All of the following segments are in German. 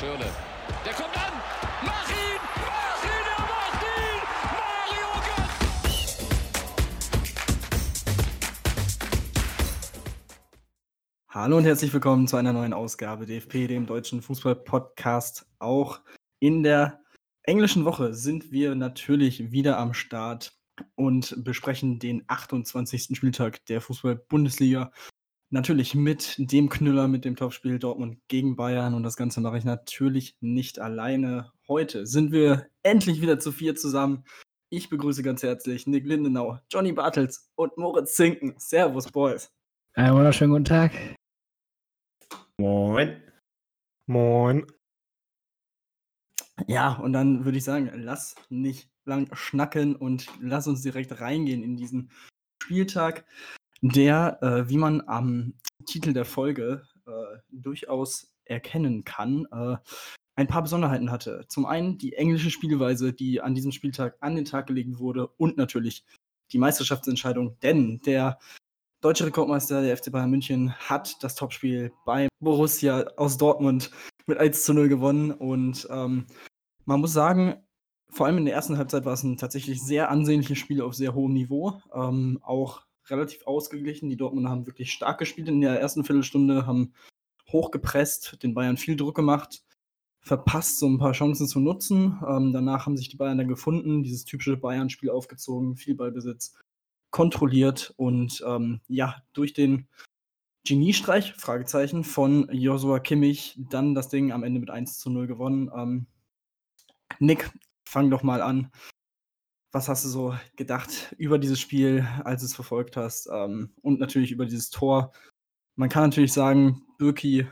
Schirle. Der kommt an. Mach ihn! Mach ihn! Er macht ihn! Mario Götze! Hallo und herzlich willkommen zu einer neuen Ausgabe DFP, dem deutschen Fußball-Podcast. Auch in der englischen Woche sind wir natürlich wieder am Start und besprechen den 28. Spieltag der Fußball-Bundesliga. Natürlich mit dem Knüller, mit dem Topspiel Dortmund gegen Bayern und das Ganze mache ich natürlich nicht alleine. Heute sind wir endlich wieder zu vier zusammen. Ich begrüße ganz herzlich Nick Lindenau, Johnny Bartels und Moritz Zinken. Servus, Boys. Einen wunderschönen guten Tag. Moin. Moin. Ja, und dann würde ich sagen, lass nicht lang schnacken und lass uns direkt reingehen in diesen Spieltag der, äh, wie man am Titel der Folge äh, durchaus erkennen kann, äh, ein paar Besonderheiten hatte. Zum einen die englische Spielweise, die an diesem Spieltag an den Tag gelegt wurde und natürlich die Meisterschaftsentscheidung, denn der deutsche Rekordmeister der FC Bayern München hat das Topspiel bei Borussia aus Dortmund mit 1 zu 0 gewonnen und ähm, man muss sagen, vor allem in der ersten Halbzeit war es ein tatsächlich sehr ansehnliches Spiel auf sehr hohem Niveau. Ähm, auch relativ ausgeglichen. Die Dortmunder haben wirklich stark gespielt in der ersten Viertelstunde, haben hochgepresst, den Bayern viel Druck gemacht, verpasst, so ein paar Chancen zu nutzen. Ähm, danach haben sich die Bayern dann gefunden, dieses typische Bayern-Spiel aufgezogen, viel Ballbesitz kontrolliert und ähm, ja, durch den Geniestreich, Fragezeichen, von Joshua Kimmich dann das Ding am Ende mit 1 zu 0 gewonnen. Ähm, Nick, fang doch mal an. Was hast du so gedacht über dieses Spiel, als du es verfolgt hast? Ähm, und natürlich über dieses Tor. Man kann natürlich sagen, Birki,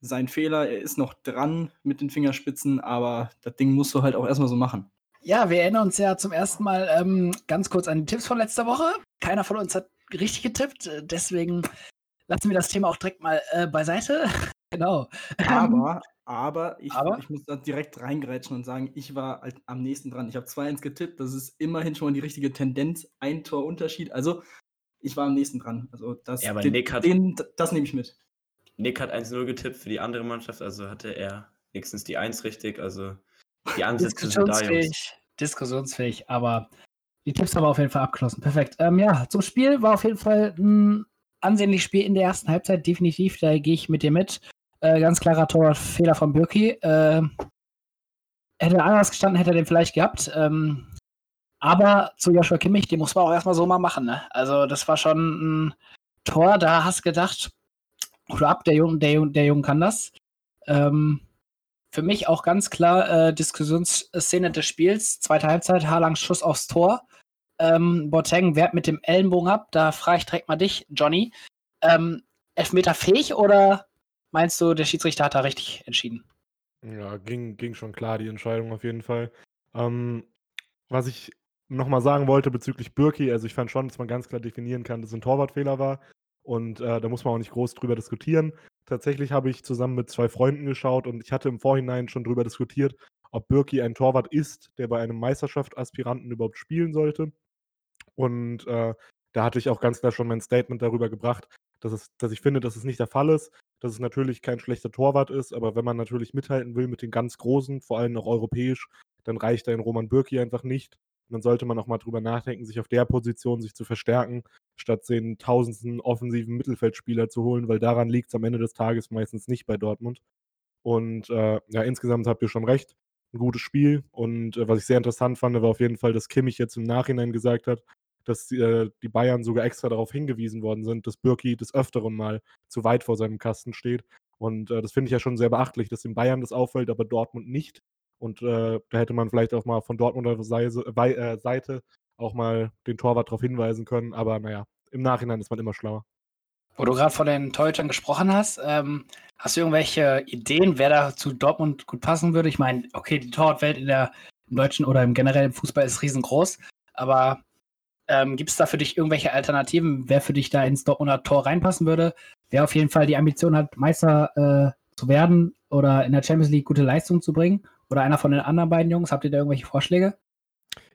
sein Fehler, er ist noch dran mit den Fingerspitzen, aber das Ding musst du halt auch erstmal so machen. Ja, wir erinnern uns ja zum ersten Mal ähm, ganz kurz an die Tipps von letzter Woche. Keiner von uns hat richtig getippt, deswegen lassen wir das Thema auch direkt mal äh, beiseite. Genau. Aber, aber ich, aber ich, muss da direkt reingrätschen und sagen, ich war halt am nächsten dran. Ich habe 2-1 getippt, das ist immerhin schon mal die richtige Tendenz, ein Torunterschied. Also ich war am nächsten dran. Also das, ja, aber den, Nick hat, den, das nehme ich mit. Nick hat 1-0 getippt für die andere Mannschaft, also hatte er wenigstens die 1 richtig. Also die Ansätze sind da, Jungs. Diskussionsfähig, aber die Tipps haben wir auf jeden Fall abgeschlossen. Perfekt. Ähm, ja, zum Spiel war auf jeden Fall ein ansehnliches Spiel in der ersten Halbzeit, definitiv. Da gehe ich mit dir mit. Äh, ganz klarer Torfehler von Birki. Äh, hätte er anders gestanden, hätte er den vielleicht gehabt. Ähm, aber zu Joshua Kimmich, den muss man auch erstmal so mal machen. Ne? Also, das war schon ein Tor, da hast du gedacht, oder ab, der Junge, der, der Junge kann das. Ähm, für mich auch ganz klar äh, Diskussionsszene des Spiels. Zweite Halbzeit, Harlangs Schuss aufs Tor. Ähm, Boateng wehrt mit dem Ellenbogen ab. Da frage ich direkt mal dich, Johnny. Ähm, Elfmeter fähig oder Meinst du, der Schiedsrichter hat da richtig entschieden? Ja, ging, ging schon klar, die Entscheidung auf jeden Fall. Ähm, was ich nochmal sagen wollte bezüglich Birki, also ich fand schon, dass man ganz klar definieren kann, dass es ein Torwartfehler war. Und äh, da muss man auch nicht groß drüber diskutieren. Tatsächlich habe ich zusammen mit zwei Freunden geschaut und ich hatte im Vorhinein schon drüber diskutiert, ob Birki ein Torwart ist, der bei einem Meisterschaft-Aspiranten überhaupt spielen sollte. Und äh, da hatte ich auch ganz klar schon mein Statement darüber gebracht, dass, es, dass ich finde, dass es nicht der Fall ist dass es natürlich kein schlechter Torwart ist, aber wenn man natürlich mithalten will mit den ganz Großen, vor allem auch europäisch, dann reicht ein Roman Bürki einfach nicht. Und dann sollte man auch mal drüber nachdenken, sich auf der Position sich zu verstärken, statt den tausendsten offensiven Mittelfeldspieler zu holen, weil daran liegt es am Ende des Tages meistens nicht bei Dortmund. Und äh, ja, insgesamt habt ihr schon recht. Ein gutes Spiel. Und äh, was ich sehr interessant fand, war auf jeden Fall, dass Kimmich jetzt im Nachhinein gesagt hat, dass äh, die Bayern sogar extra darauf hingewiesen worden sind, dass Birki des Öfteren mal zu weit vor seinem Kasten steht. Und äh, das finde ich ja schon sehr beachtlich, dass den Bayern das auffällt, aber Dortmund nicht. Und äh, da hätte man vielleicht auch mal von Dortmunder äh, Seite auch mal den Torwart darauf hinweisen können. Aber naja, im Nachhinein ist man immer schlauer. Wo du gerade von den Torhütern gesprochen hast, ähm, hast du irgendwelche Ideen, wer da zu Dortmund gut passen würde? Ich meine, okay, die Torwartwelt in der im deutschen oder im generellen Fußball ist riesengroß, aber ähm, Gibt es da für dich irgendwelche Alternativen, wer für dich da ins Dortmunder Tor reinpassen würde? Wer auf jeden Fall die Ambition hat, Meister äh, zu werden oder in der Champions League gute Leistung zu bringen? Oder einer von den anderen beiden Jungs? Habt ihr da irgendwelche Vorschläge?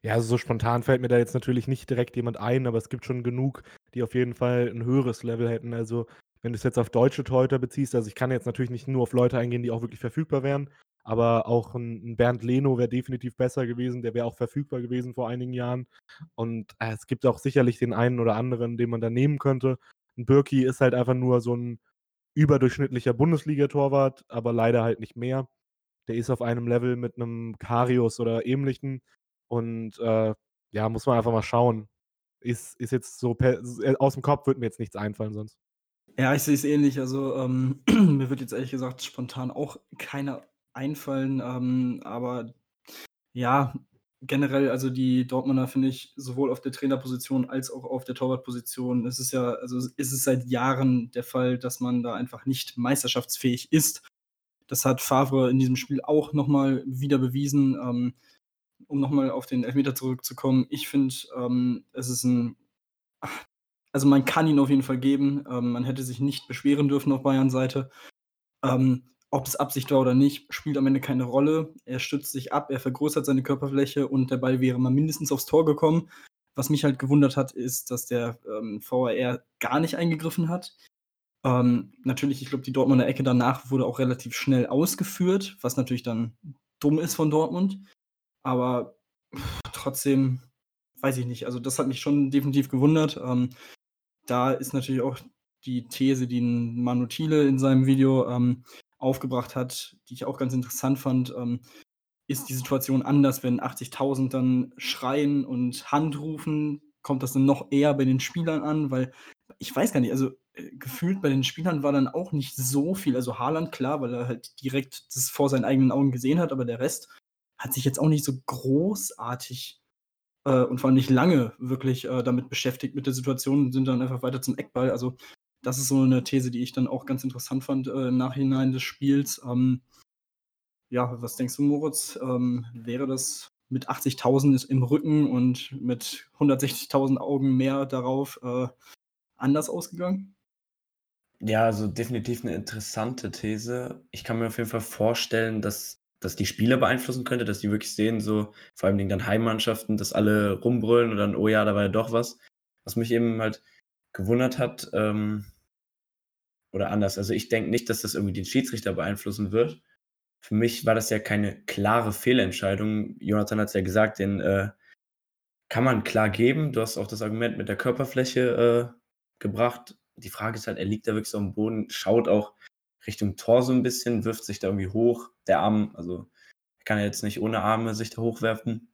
Ja, also so spontan fällt mir da jetzt natürlich nicht direkt jemand ein, aber es gibt schon genug, die auf jeden Fall ein höheres Level hätten. Also, wenn du es jetzt auf deutsche Torhüter beziehst, also ich kann jetzt natürlich nicht nur auf Leute eingehen, die auch wirklich verfügbar wären, Aber auch ein, Bernd Leno wäre definitiv besser gewesen. Der wäre auch verfügbar gewesen vor einigen Jahren. Und äh, es gibt auch sicherlich den einen oder anderen, den man da nehmen könnte. Ein Birki ist halt einfach nur so ein überdurchschnittlicher Bundesliga-Torwart, aber leider halt nicht mehr. Der ist auf einem Level mit einem Karius oder ähnlichen. Und äh, ja, muss man einfach mal schauen. Ist, ist jetzt so per, äh, aus dem Kopf wird mir jetzt nichts einfallen sonst. Ja, ich sehe es ähnlich. Also ähm, mir wird jetzt ehrlich gesagt spontan auch keiner einfallen. Ähm, aber ja, generell, also die Dortmunder finde ich sowohl auf der Trainerposition als auch auf der Torwartposition. Es ist ja, also ist es seit Jahren der Fall, dass man da einfach nicht meisterschaftsfähig ist. Das hat Favre in diesem Spiel auch nochmal wieder bewiesen. Ähm, um nochmal auf den Elfmeter zurückzukommen, ich finde, ähm, es ist ein. Also man kann ihn auf jeden Fall geben. Ähm, man hätte sich nicht beschweren dürfen auf Bayern Seite. Ähm, ob es Absicht war oder nicht, spielt am Ende keine Rolle. Er stützt sich ab, er vergrößert seine Körperfläche und der Ball wäre mal mindestens aufs Tor gekommen. Was mich halt gewundert hat, ist, dass der ähm, VAR gar nicht eingegriffen hat. Ähm, natürlich, ich glaube, die Dortmunder Ecke danach wurde auch relativ schnell ausgeführt, was natürlich dann dumm ist von Dortmund. Aber trotzdem, weiß ich nicht. Also, das hat mich schon definitiv gewundert. Ähm, da ist natürlich auch die These, die Manu Thiele in seinem Video ähm, aufgebracht hat, die ich auch ganz interessant fand, ähm, ist die Situation anders, wenn 80.000 dann schreien und Hand rufen, kommt das dann noch eher bei den Spielern an, weil ich weiß gar nicht, also äh, gefühlt bei den Spielern war dann auch nicht so viel, also Haaland klar, weil er halt direkt das vor seinen eigenen Augen gesehen hat, aber der Rest hat sich jetzt auch nicht so großartig äh, und vor allem nicht lange wirklich äh, damit beschäftigt mit der Situation und sind dann einfach weiter zum Eckball. Also das ist so eine These, die ich dann auch ganz interessant fand äh, im Nachhinein des Spiels. Ähm, ja, was denkst du, Moritz? Ähm, wäre das mit 80.000 im Rücken und mit 160.000 Augen mehr darauf äh, anders ausgegangen? Ja, also definitiv eine interessante These. Ich kann mir auf jeden Fall vorstellen, dass das die Spieler beeinflussen könnte, dass die wirklich sehen, so vor allem dann Heimmannschaften, dass alle rumbrüllen und dann, oh ja, da war ja doch was. Was mich eben halt gewundert hat, ähm, oder anders. Also ich denke nicht, dass das irgendwie den Schiedsrichter beeinflussen wird. Für mich war das ja keine klare Fehlentscheidung. Jonathan hat es ja gesagt, den äh, kann man klar geben. Du hast auch das Argument mit der Körperfläche äh, gebracht. Die Frage ist halt, er liegt da wirklich so am Boden, schaut auch Richtung Tor so ein bisschen, wirft sich da irgendwie hoch. Der Arm, also er kann ja jetzt nicht ohne Arme sich da hochwerfen.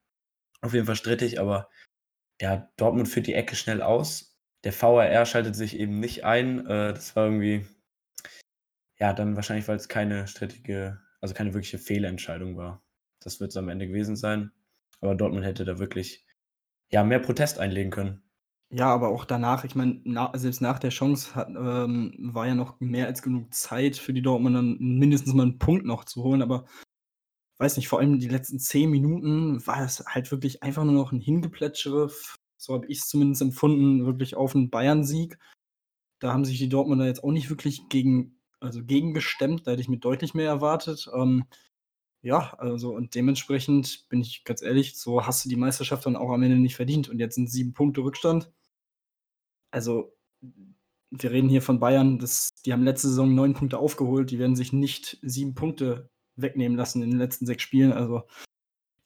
Auf jeden Fall strittig, aber ja, Dortmund führt die Ecke schnell aus der VAR schaltet sich eben nicht ein. Äh, das war irgendwie, ja, dann wahrscheinlich, weil es keine strittige, also keine wirkliche Fehlentscheidung war. Das wird es am Ende gewesen sein. Aber Dortmund hätte da wirklich, ja, mehr Protest einlegen können. Ja, aber auch danach, ich meine, na, selbst nach der Chance hat, ähm, war ja noch mehr als genug Zeit für die Dortmunder mindestens mal einen Punkt noch zu holen. Aber weiß nicht, vor allem die letzten zehn Minuten war es halt wirklich einfach nur noch ein Hingeplätschere so habe ich es zumindest empfunden, wirklich auf einen Bayern-Sieg. Da haben sich die Dortmunder jetzt auch nicht wirklich gegen, also gegengestemmt, da hätte ich mir deutlich mehr erwartet. Ähm, ja, also und dementsprechend bin ich ganz ehrlich, so hast du die Meisterschaft dann auch am Ende nicht verdient. Und jetzt sind sieben Punkte Rückstand. Also, wir reden hier von Bayern, das, die haben letzte Saison neun Punkte aufgeholt, die werden sich nicht sieben Punkte wegnehmen lassen in den letzten sechs Spielen. Also,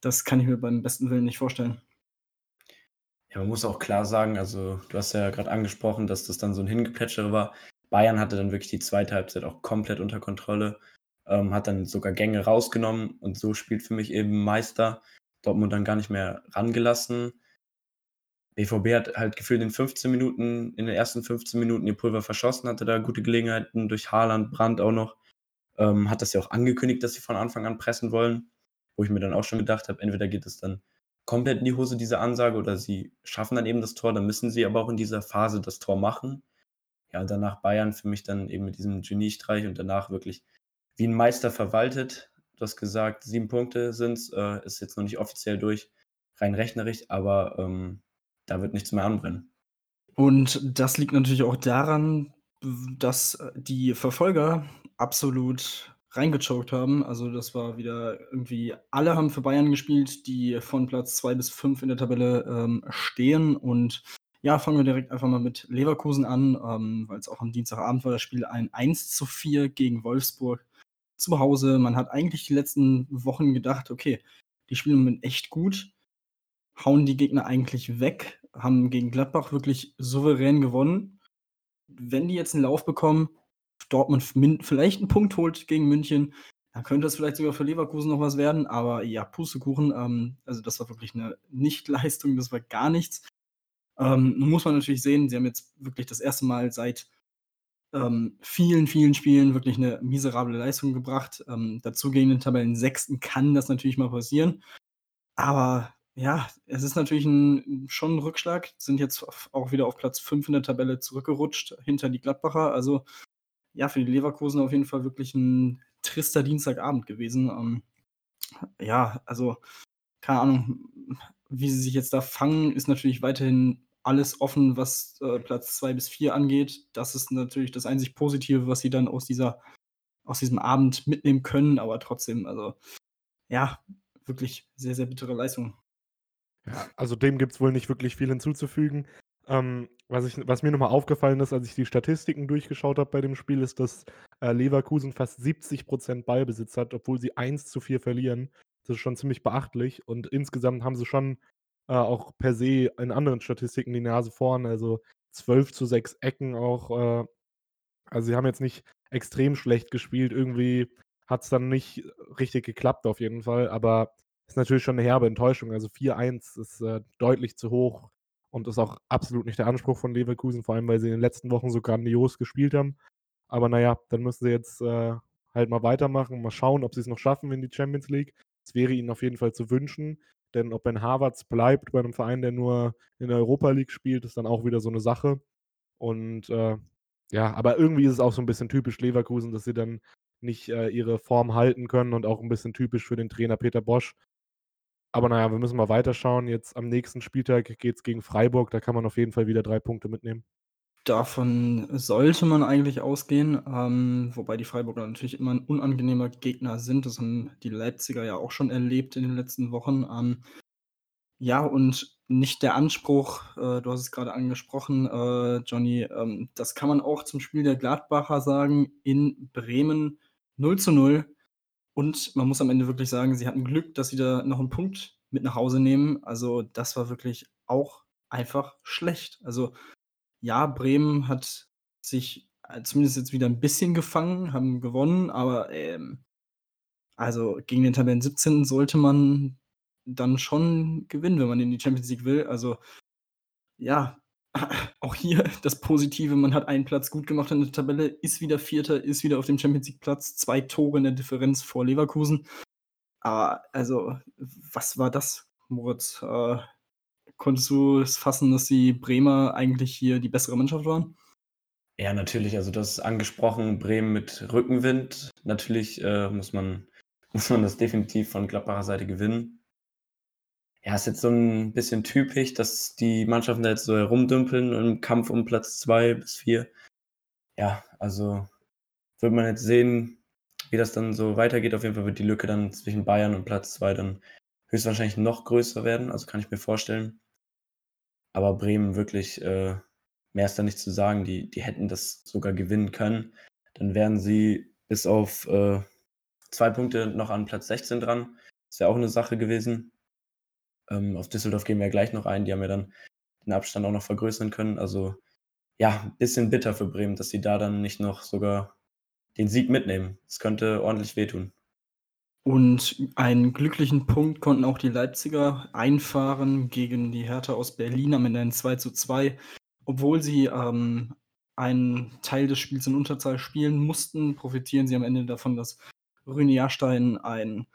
das kann ich mir beim besten Willen nicht vorstellen. Ja, man muss auch klar sagen, also du hast ja gerade angesprochen, dass das dann so ein Hingeplätschere war. Bayern hatte dann wirklich die zweite Halbzeit auch komplett unter Kontrolle, ähm, hat dann sogar Gänge rausgenommen und so spielt für mich eben Meister. Dortmund dann gar nicht mehr rangelassen. BVB hat halt gefühlt in 15 Minuten, in den ersten 15 Minuten ihr Pulver verschossen, hatte da gute Gelegenheiten durch Haaland, Brandt auch noch. Ähm, hat das ja auch angekündigt, dass sie von Anfang an pressen wollen, wo ich mir dann auch schon gedacht habe, entweder geht es dann komplett in die Hose, diese Ansage, oder sie schaffen dann eben das Tor, dann müssen sie aber auch in dieser Phase das Tor machen. Ja, danach Bayern für mich dann eben mit diesem Geniestreich und danach wirklich wie ein Meister verwaltet. Du hast gesagt, sieben Punkte sind es, äh, ist jetzt noch nicht offiziell durch, rein rechnerisch, aber ähm, da wird nichts mehr anbrennen. Und das liegt natürlich auch daran, dass die Verfolger absolut reingechoked haben. Also das war wieder irgendwie, alle haben für Bayern gespielt, die von Platz 2 bis 5 in der Tabelle ähm, stehen. Und ja, fangen wir direkt einfach mal mit Leverkusen an, ähm, weil es auch am Dienstagabend war das Spiel ein 1 zu 4 gegen Wolfsburg. zu Hause. Man hat eigentlich die letzten Wochen gedacht, okay, die spielen im Moment echt gut, hauen die Gegner eigentlich weg, haben gegen Gladbach wirklich souverän gewonnen. Wenn die jetzt einen Lauf bekommen, Dortmund vielleicht einen Punkt holt gegen München, dann könnte das vielleicht sogar für Leverkusen noch was werden. Aber ja, Pustekuchen, ähm, also das war wirklich eine Nichtleistung, das war gar nichts. Ähm, nun muss man natürlich sehen, sie haben jetzt wirklich das erste Mal seit ähm, vielen, vielen Spielen wirklich eine miserable Leistung gebracht. Ähm, dazu gegen den Tabellen Sechsten kann das natürlich mal passieren. Aber ja, es ist natürlich ein, schon ein Rückschlag. Sind jetzt auch wieder auf Platz 5 in der Tabelle zurückgerutscht hinter die Gladbacher. Also ja, für die Leverkusen auf jeden Fall wirklich ein trister Dienstagabend gewesen. Ähm, ja, also keine Ahnung, wie sie sich jetzt da fangen, ist natürlich weiterhin alles offen, was äh, Platz 2 bis 4 angeht. Das ist natürlich das einzig Positive, was sie dann aus dieser aus diesem Abend mitnehmen können, aber trotzdem, also ja, wirklich sehr, sehr bittere Leistung. Ja, also dem gibt es wohl nicht wirklich viel hinzuzufügen. Ähm, was, ich, was mir nochmal aufgefallen ist, als ich die Statistiken durchgeschaut habe bei dem Spiel, ist, dass äh, Leverkusen fast 70% Ballbesitz hat, obwohl sie 1 zu 4 verlieren. Das ist schon ziemlich beachtlich. Und insgesamt haben sie schon äh, auch per se in anderen Statistiken die Nase vorn. Also 12 zu 6 Ecken auch. Äh, also sie haben jetzt nicht extrem schlecht gespielt. Irgendwie hat es dann nicht richtig geklappt auf jeden Fall. Aber ist natürlich schon eine herbe Enttäuschung. Also 4-1 ist äh, deutlich zu hoch und ist auch absolut nicht der Anspruch von Leverkusen, vor allem weil sie in den letzten Wochen so grandios gespielt haben. Aber naja, dann müssen sie jetzt äh, halt mal weitermachen, mal schauen, ob sie es noch schaffen in die Champions League. Es wäre ihnen auf jeden Fall zu wünschen, denn ob Ben Harvards bleibt bei einem Verein, der nur in der Europa League spielt, ist dann auch wieder so eine Sache. Und äh, ja, aber irgendwie ist es auch so ein bisschen typisch Leverkusen, dass sie dann nicht äh, ihre Form halten können und auch ein bisschen typisch für den Trainer Peter Bosch, aber naja, wir müssen mal weiterschauen. Jetzt am nächsten Spieltag geht es gegen Freiburg. Da kann man auf jeden Fall wieder drei Punkte mitnehmen. Davon sollte man eigentlich ausgehen, ähm, wobei die Freiburger natürlich immer ein unangenehmer Gegner sind. Das haben die Leipziger ja auch schon erlebt in den letzten Wochen. Ähm, ja, und nicht der Anspruch, äh, du hast es gerade angesprochen, äh, Johnny, ähm, das kann man auch zum Spiel der Gladbacher sagen, in Bremen 0 zu 0 und man muss am Ende wirklich sagen, sie hatten Glück, dass sie da noch einen Punkt mit nach Hause nehmen. Also, das war wirklich auch einfach schlecht. Also, ja, Bremen hat sich äh, zumindest jetzt wieder ein bisschen gefangen, haben gewonnen, aber ähm, also gegen den Tabellen 17 sollte man dann schon gewinnen, wenn man in die Champions League will. Also ja, auch hier das Positive, man hat einen Platz gut gemacht in der Tabelle, ist wieder Vierter, ist wieder auf dem Champions League Platz, zwei Tore in der Differenz vor Leverkusen. Aber also, was war das, Moritz? Äh, konntest du es fassen, dass die Bremer eigentlich hier die bessere Mannschaft waren? Ja, natürlich. Also, das angesprochen, Bremen mit Rückenwind. Natürlich äh, muss, man, muss man das definitiv von Gladbacher Seite gewinnen. Ja, ist jetzt so ein bisschen typisch, dass die Mannschaften da jetzt so herumdümpeln im Kampf um Platz 2 bis 4. Ja, also wird man jetzt sehen, wie das dann so weitergeht. Auf jeden Fall wird die Lücke dann zwischen Bayern und Platz 2 dann höchstwahrscheinlich noch größer werden. Also kann ich mir vorstellen. Aber Bremen wirklich, äh, mehr ist da nicht zu sagen. Die, die hätten das sogar gewinnen können. Dann wären sie bis auf äh, zwei Punkte noch an Platz 16 dran. Das wäre auch eine Sache gewesen. Ähm, auf Düsseldorf gehen wir ja gleich noch ein. Die haben ja dann den Abstand auch noch vergrößern können. Also ja, ein bisschen bitter für Bremen, dass sie da dann nicht noch sogar den Sieg mitnehmen. Das könnte ordentlich wehtun. Und einen glücklichen Punkt konnten auch die Leipziger einfahren gegen die Hertha aus Berlin am Ende ein 2 zu 2. Obwohl sie ähm, einen Teil des Spiels in Unterzahl spielen mussten, profitieren sie am Ende davon, dass Rüne Jahrstein ein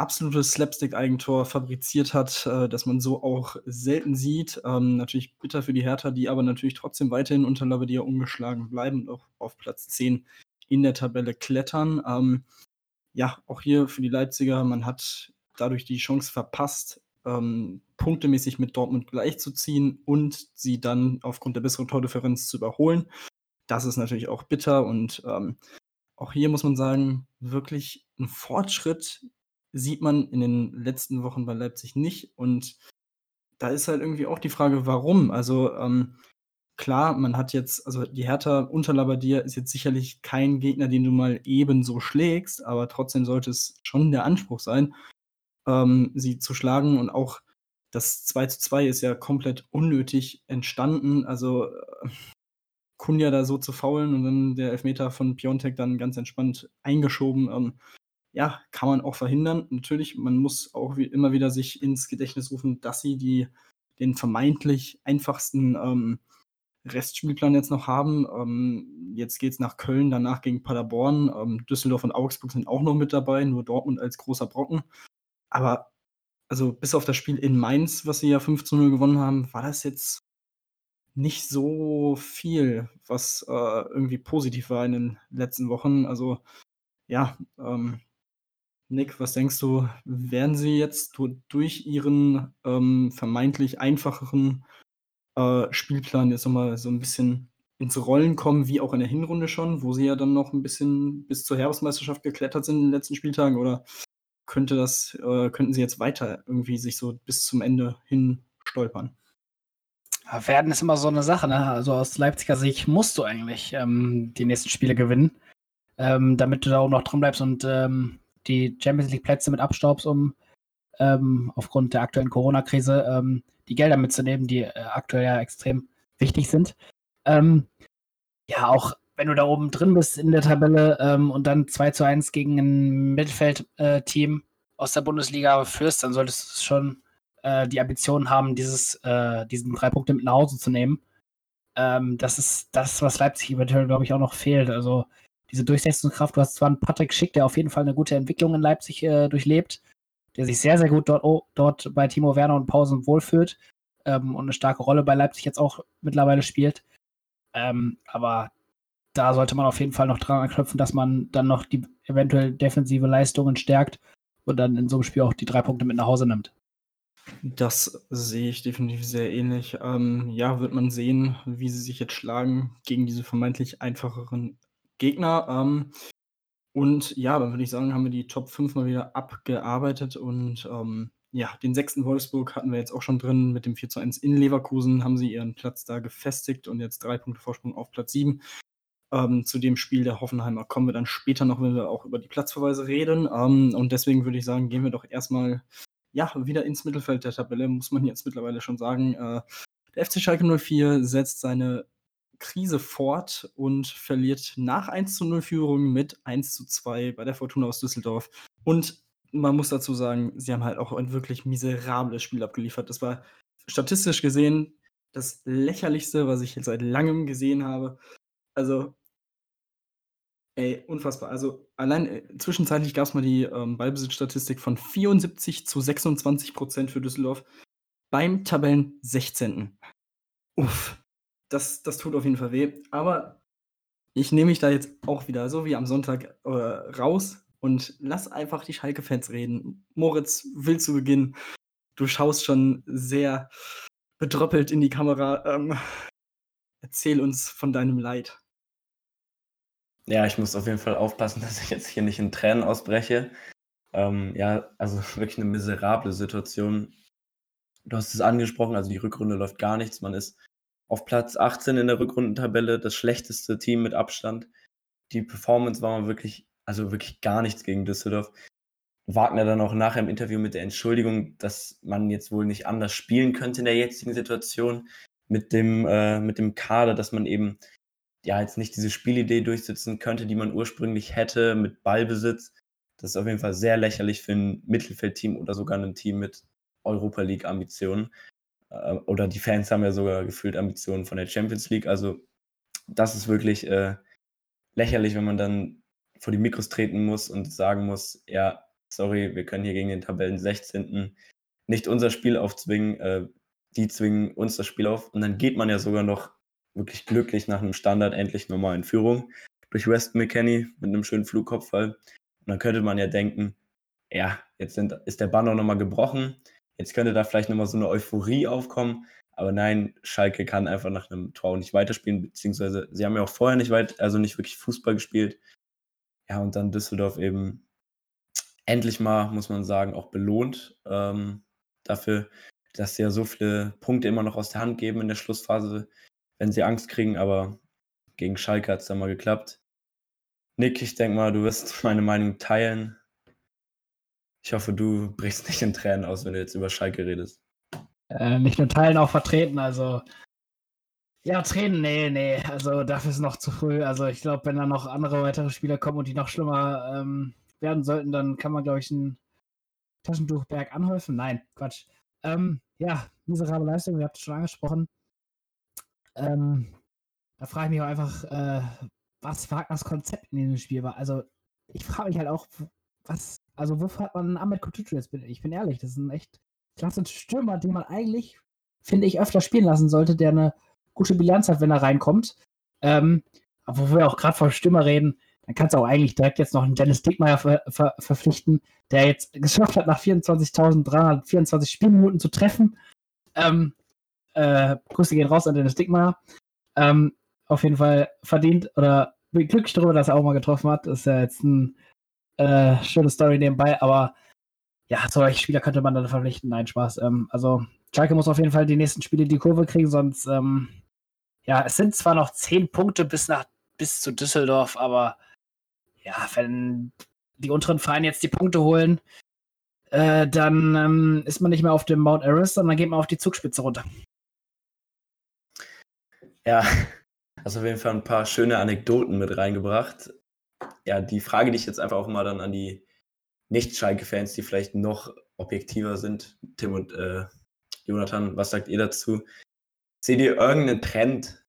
absolutes Slapstick-Eigentor fabriziert hat, äh, das man so auch selten sieht. Ähm, natürlich bitter für die Hertha, die aber natürlich trotzdem weiterhin unter Labadia ungeschlagen bleiben und auch auf Platz 10 in der Tabelle klettern. Ähm, ja, auch hier für die Leipziger, man hat dadurch die Chance verpasst, ähm, punktemäßig mit Dortmund gleichzuziehen und sie dann aufgrund der besseren Tordifferenz zu überholen. Das ist natürlich auch bitter und ähm, auch hier muss man sagen, wirklich ein Fortschritt sieht man in den letzten Wochen bei Leipzig nicht. Und da ist halt irgendwie auch die Frage, warum? Also, ähm, klar, man hat jetzt, also die Hertha unter Labadier ist jetzt sicherlich kein Gegner, den du mal ebenso schlägst, aber trotzdem sollte es schon der Anspruch sein, ähm, sie zu schlagen und auch das 2 zu 2 ist ja komplett unnötig entstanden. Also äh, Kunja da so zu faulen und dann der Elfmeter von Piontek dann ganz entspannt eingeschoben. Ähm, ja, kann man auch verhindern. Natürlich, man muss auch wie immer wieder sich ins Gedächtnis rufen, dass sie die, den vermeintlich einfachsten ähm, Restspielplan jetzt noch haben. Ähm, jetzt geht es nach Köln, danach gegen Paderborn. Ähm, Düsseldorf und Augsburg sind auch noch mit dabei, nur Dortmund als großer Brocken. Aber also bis auf das Spiel in Mainz, was sie ja 5 zu 0 gewonnen haben, war das jetzt nicht so viel, was äh, irgendwie positiv war in den letzten Wochen. Also ja, ähm, Nick, was denkst du, werden sie jetzt durch ihren ähm, vermeintlich einfacheren äh, Spielplan jetzt nochmal so ein bisschen ins Rollen kommen, wie auch in der Hinrunde schon, wo sie ja dann noch ein bisschen bis zur Herbstmeisterschaft geklettert sind in den letzten Spieltagen? Oder könnte das, äh, könnten sie jetzt weiter irgendwie sich so bis zum Ende hin stolpern? Werden ist immer so eine Sache, ne? Also aus Leipziger Sicht musst du eigentlich ähm, die nächsten Spiele gewinnen, ähm, damit du da auch noch dran bleibst und ähm, die Champions League Plätze mit abstaubst, um ähm, aufgrund der aktuellen Corona-Krise ähm, die Gelder mitzunehmen, die äh, aktuell ja extrem wichtig sind. Ähm, ja, auch wenn du da oben drin bist in der Tabelle ähm, und dann 2 zu 1 gegen ein Mittelfeldteam äh, aus der Bundesliga führst, dann solltest du schon äh, die Ambition haben, dieses, äh, diesen drei Punkte mit nach Hause zu nehmen. Ähm, das ist das, was Leipzig eventuell, glaube ich, auch noch fehlt. Also diese Durchsetzungskraft. Du hast zwar einen Patrick Schick, der auf jeden Fall eine gute Entwicklung in Leipzig äh, durchlebt, der sich sehr, sehr gut dort, oh, dort bei Timo Werner und Pausen wohlfühlt ähm, und eine starke Rolle bei Leipzig jetzt auch mittlerweile spielt. Ähm, aber da sollte man auf jeden Fall noch dran anknüpfen, dass man dann noch die eventuell defensive Leistungen stärkt und dann in so einem Spiel auch die drei Punkte mit nach Hause nimmt. Das sehe ich definitiv sehr ähnlich. Ähm, ja, wird man sehen, wie sie sich jetzt schlagen gegen diese vermeintlich einfacheren Gegner. Ähm, und ja, dann würde ich sagen, haben wir die Top 5 mal wieder abgearbeitet und ähm, ja, den sechsten Wolfsburg hatten wir jetzt auch schon drin mit dem 4 zu 1 in Leverkusen, haben sie ihren Platz da gefestigt und jetzt drei Punkte Vorsprung auf Platz 7. Ähm, zu dem Spiel der Hoffenheimer kommen wir dann später noch, wenn wir auch über die Platzverweise reden. Ähm, und deswegen würde ich sagen, gehen wir doch erstmal ja, wieder ins Mittelfeld der Tabelle, muss man jetzt mittlerweile schon sagen. Äh, der FC Schalke 04 setzt seine Krise fort und verliert nach 1 zu 0 Führung mit 1 zu 2 bei der Fortuna aus Düsseldorf. Und man muss dazu sagen, sie haben halt auch ein wirklich miserables Spiel abgeliefert. Das war statistisch gesehen das lächerlichste, was ich jetzt seit langem gesehen habe. Also, ey, unfassbar. Also, allein äh, zwischenzeitlich gab es mal die ähm, Ballbesitzstatistik von 74 zu 26 Prozent für Düsseldorf beim Tabellen 16. Uff das, das tut auf jeden Fall weh. Aber ich nehme mich da jetzt auch wieder, so wie am Sonntag, äh, raus und lass einfach die Schalke-Fans reden. Moritz, will zu Beginn. Du schaust schon sehr bedröppelt in die Kamera. Ähm, erzähl uns von deinem Leid. Ja, ich muss auf jeden Fall aufpassen, dass ich jetzt hier nicht in Tränen ausbreche. Ähm, ja, also wirklich eine miserable Situation. Du hast es angesprochen, also die Rückrunde läuft gar nichts. Man ist auf Platz 18 in der Rückrundentabelle, das schlechteste Team mit Abstand. Die Performance war wirklich, also wirklich gar nichts gegen Düsseldorf. Wagner dann auch nachher im Interview mit der Entschuldigung, dass man jetzt wohl nicht anders spielen könnte in der jetzigen Situation mit dem, äh, mit dem Kader, dass man eben ja jetzt nicht diese Spielidee durchsetzen könnte, die man ursprünglich hätte mit Ballbesitz. Das ist auf jeden Fall sehr lächerlich für ein Mittelfeldteam oder sogar ein Team mit Europa League-Ambitionen. Äh, oder die Fans haben ja sogar gefühlt Ambitionen von der Champions League. Also das ist wirklich äh, lächerlich, wenn man dann vor die Mikros treten muss und sagen muss, ja, sorry, wir können hier gegen den Tabellen 16. nicht unser Spiel aufzwingen, äh, die zwingen uns das Spiel auf. Und dann geht man ja sogar noch wirklich glücklich nach einem Standard endlich nochmal in Führung durch West McKenney mit einem schönen Flugkopfball. Und dann könnte man ja denken, ja, jetzt sind, ist der Banner nochmal gebrochen. Jetzt könnte da vielleicht nochmal so eine Euphorie aufkommen. Aber nein, Schalke kann einfach nach einem Tor nicht weiterspielen, beziehungsweise sie haben ja auch vorher nicht weit, also nicht wirklich Fußball gespielt. Ja, und dann Düsseldorf eben endlich mal, muss man sagen, auch belohnt ähm, dafür, dass sie ja so viele Punkte immer noch aus der Hand geben in der Schlussphase. wenn sie Angst kriegen, aber gegen Schalke hat es dann mal geklappt. Nick, ich denke mal, du wirst meine Meinung teilen. Ich hoffe, du brichst nicht in Tränen aus, wenn du jetzt über Schalke redest. Äh, nicht nur teilen, auch vertreten. Also, ja, Tränen, nee, nee. Also, dafür ist noch zu früh. Also, ich glaube, wenn da noch andere weitere Spieler kommen und die noch schlimmer ähm, werden sollten, dann kann man, glaube ich, einen Taschentuchberg anhäufen. Nein, Quatsch. Ähm, ja, miserable Leistung, ihr habt es schon angesprochen. Ähm, da frage ich mich auch einfach, äh, was Wagners Konzept in diesem Spiel war. Also, ich frage mich halt auch, was, also wofür hat man Ahmed Kutucu jetzt? Ich bin ehrlich, das ist ein echt klasse Stürmer, den man eigentlich, finde ich, öfter spielen lassen sollte, der eine gute Bilanz hat, wenn er reinkommt. Ähm, aber wo wir auch gerade von Stürmer reden, dann kannst du auch eigentlich direkt jetzt noch einen Dennis Dickmeyer ver ver verpflichten, der jetzt geschafft hat, nach 24.324 Spielminuten zu treffen. Ähm, äh, Grüße gehen raus an Dennis Dickmeyer. Ähm, auf jeden Fall verdient oder bin glücklich darüber, dass er auch mal getroffen hat. Das ist ja jetzt eine äh, schöne Story nebenbei, aber ja, solche Spieler könnte man dann verpflichten. Nein, Spaß. Ähm, also, Schalke muss auf jeden Fall die nächsten Spiele die Kurve kriegen, sonst, ähm, ja, es sind zwar noch zehn Punkte bis nach bis zu Düsseldorf, aber ja, wenn die unteren Vereine jetzt die Punkte holen, äh, dann ähm, ist man nicht mehr auf dem Mount Everest, sondern geht man auf die Zugspitze runter. Ja, hast auf jeden Fall ein paar schöne Anekdoten mit reingebracht. Ja, die Frage, die ich jetzt einfach auch mal dann an die Nicht-Schalke-Fans, die vielleicht noch objektiver sind, Tim und äh, Jonathan, was sagt ihr dazu? Seht ihr irgendeinen Trend?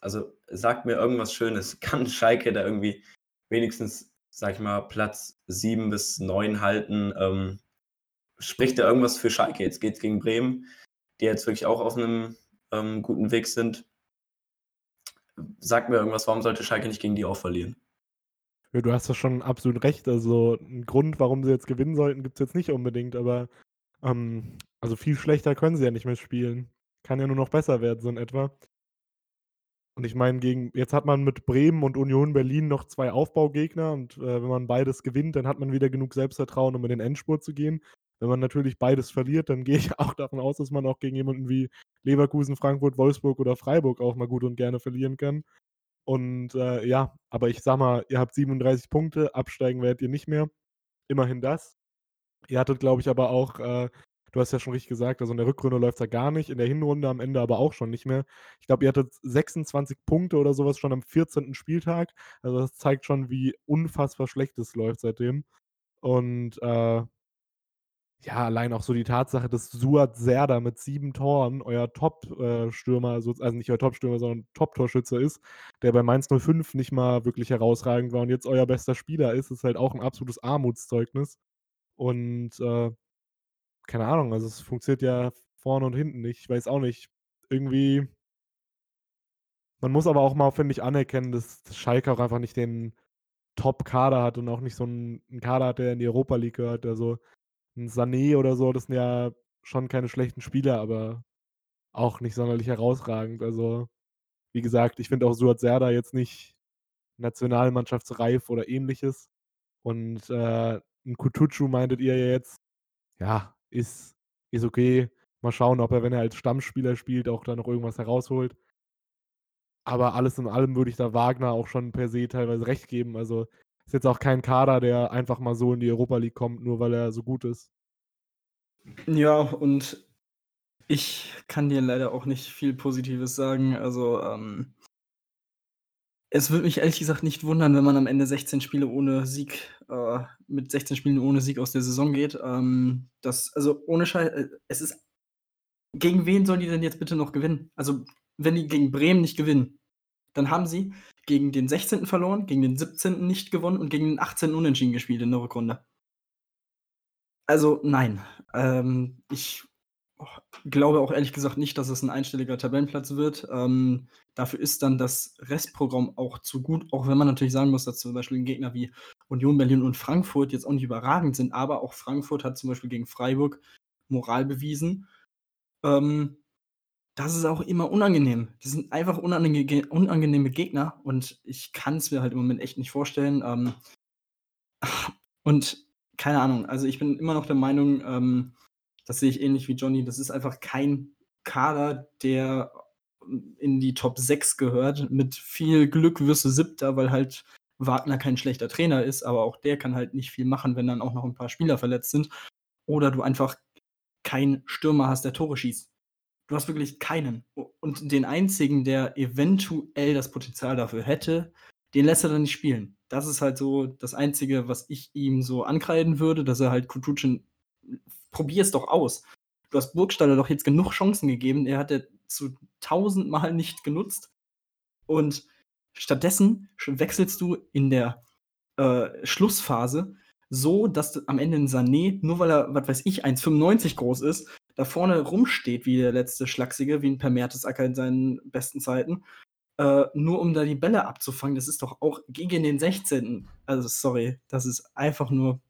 Also sagt mir irgendwas Schönes. Kann Schalke da irgendwie wenigstens, sag ich mal, Platz 7 bis 9 halten? Ähm, spricht da irgendwas für Schalke? Jetzt geht es gegen Bremen, die jetzt wirklich auch auf einem ähm, guten Weg sind. Sagt mir irgendwas, warum sollte Schalke nicht gegen die auch verlieren? Ja, du hast ja schon absolut recht. Also einen Grund, warum sie jetzt gewinnen sollten, gibt es jetzt nicht unbedingt, aber ähm, also viel schlechter können sie ja nicht mehr spielen. Kann ja nur noch besser werden, so in etwa. Und ich meine, gegen, jetzt hat man mit Bremen und Union Berlin noch zwei Aufbaugegner und äh, wenn man beides gewinnt, dann hat man wieder genug Selbstvertrauen, um in den Endspurt zu gehen. Wenn man natürlich beides verliert, dann gehe ich auch davon aus, dass man auch gegen jemanden wie Leverkusen, Frankfurt, Wolfsburg oder Freiburg auch mal gut und gerne verlieren kann. Und äh, ja, aber ich sag mal, ihr habt 37 Punkte, absteigen werdet ihr nicht mehr. Immerhin das. Ihr hattet, glaube ich, aber auch, äh, du hast ja schon richtig gesagt, also in der Rückrunde läuft es ja gar nicht, in der Hinrunde am Ende aber auch schon nicht mehr. Ich glaube, ihr hattet 26 Punkte oder sowas schon am 14. Spieltag. Also das zeigt schon, wie unfassbar schlecht es läuft seitdem. Und äh, ja, allein auch so die Tatsache, dass Suat Serda mit sieben Toren euer Top-Stürmer, also, nicht euer Top-Stürmer, sondern Top-Torschütze ist, der bei Mainz 05 nicht mal wirklich herausragend war und jetzt euer bester Spieler ist, ist halt auch ein absolutes Armutszeugnis. Und äh, keine Ahnung, also es funktioniert ja vorne und hinten nicht. Ich weiß auch nicht. Irgendwie. Man muss aber auch mal, finde ich, anerkennen, dass Schalke auch einfach nicht den Top-Kader hat und auch nicht so einen Kader hat, der in die Europa League gehört. Also ein Sané oder so, das sind ja schon keine schlechten Spieler, aber auch nicht sonderlich herausragend. Also, wie gesagt, ich finde auch Suat Serda jetzt nicht nationalmannschaftsreif oder ähnliches. Und äh, ein Kutucu meintet ihr ja jetzt, ja, ist, ist okay. Mal schauen, ob er, wenn er als Stammspieler spielt, auch da noch irgendwas herausholt. Aber alles in allem würde ich da Wagner auch schon per se teilweise recht geben. Also ist jetzt auch kein Kader, der einfach mal so in die Europa League kommt, nur weil er so gut ist. Ja, und ich kann dir leider auch nicht viel Positives sagen. Also, ähm, es würde mich ehrlich gesagt nicht wundern, wenn man am Ende 16 Spiele ohne Sieg, äh, mit 16 Spielen ohne Sieg aus der Saison geht. Ähm, das, also ohne Scheiß, äh, es ist. Gegen wen sollen die denn jetzt bitte noch gewinnen? Also, wenn die gegen Bremen nicht gewinnen, dann haben sie gegen den 16. verloren, gegen den 17. nicht gewonnen und gegen den 18. unentschieden gespielt in der Rückrunde. Also nein, ähm, ich glaube auch ehrlich gesagt nicht, dass es ein einstelliger Tabellenplatz wird. Ähm, dafür ist dann das Restprogramm auch zu gut, auch wenn man natürlich sagen muss, dass zum Beispiel Gegner wie Union Berlin und Frankfurt jetzt auch nicht überragend sind, aber auch Frankfurt hat zum Beispiel gegen Freiburg Moral bewiesen. Ähm, das ist auch immer unangenehm. Die sind einfach unange unangenehme Gegner und ich kann es mir halt im Moment echt nicht vorstellen. Ähm, und keine Ahnung, also ich bin immer noch der Meinung, ähm, das sehe ich ähnlich wie Johnny, das ist einfach kein Kader, der in die Top 6 gehört. Mit viel Glück wirst du Siebter, weil halt Wagner kein schlechter Trainer ist, aber auch der kann halt nicht viel machen, wenn dann auch noch ein paar Spieler verletzt sind. Oder du einfach keinen Stürmer hast, der Tore schießt. Du hast wirklich keinen. Und den einzigen, der eventuell das Potenzial dafür hätte, den lässt er dann nicht spielen. Das ist halt so das Einzige, was ich ihm so ankreiden würde, dass er halt Kutucin, probier es doch aus. Du hast Burgstaller doch jetzt genug Chancen gegeben, er hat er zu tausendmal nicht genutzt. Und stattdessen wechselst du in der äh, Schlussphase so, dass am Ende ein Sané, nur weil er, was weiß ich, 1,95 groß ist, da vorne rumsteht wie der letzte Schlachsige, wie ein Per Mertesacker in seinen besten Zeiten, äh, nur um da die Bälle abzufangen. Das ist doch auch gegen den 16. Also, sorry, das ist einfach nur